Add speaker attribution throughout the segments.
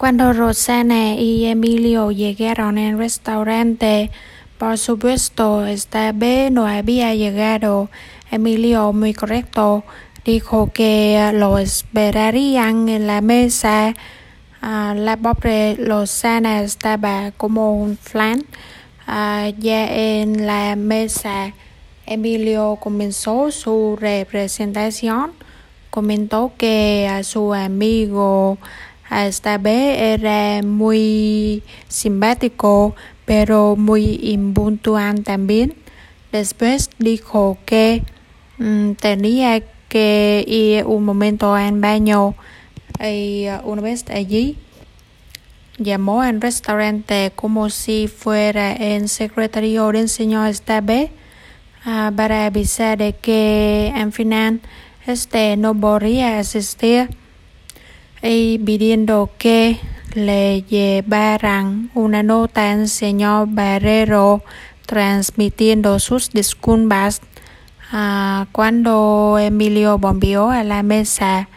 Speaker 1: Cuando Rosana y Emilio llegaron al restaurante, por supuesto, esta vez no había llegado. Emilio, muy correcto, dijo que lo esperarían en la mesa. Uh, la pobre Rosana estaba como un flan. Uh, ya en la mesa, Emilio comenzó su representación. Comentó que a su amigo esta vez era muy simpático, pero muy impuntual también. Después dijo que um, tenía que ir un momento al baño y una vez allí llamó al restaurante como si fuera el secretario del señor Stabe uh, para avisar de que al final este no podría asistir y pidiendo que le llevaran una nota al señor Barrero transmitiendo sus disculpas. Uh, cuando Emilio volvió a la mesa,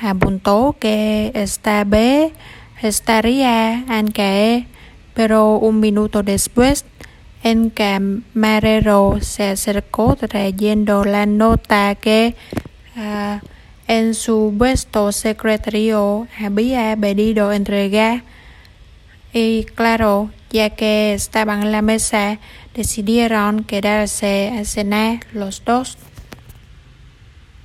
Speaker 1: apuntó que esta vez estaría en caer, pero un minuto después, el camarero se acercó trayendo la nota que uh, en su puesto secretario había pedido entregar. Y claro, ya que estaban en la mesa, decidieron quedarse a cenar los dos.